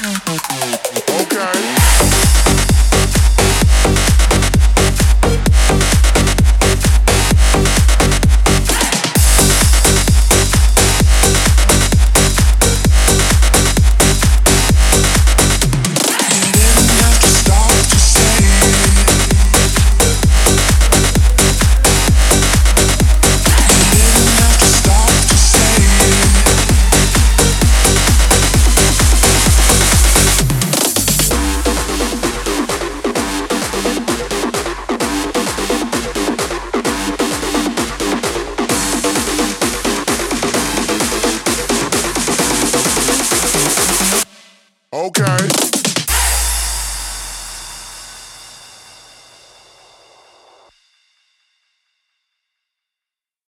Mm-hmm. Okay.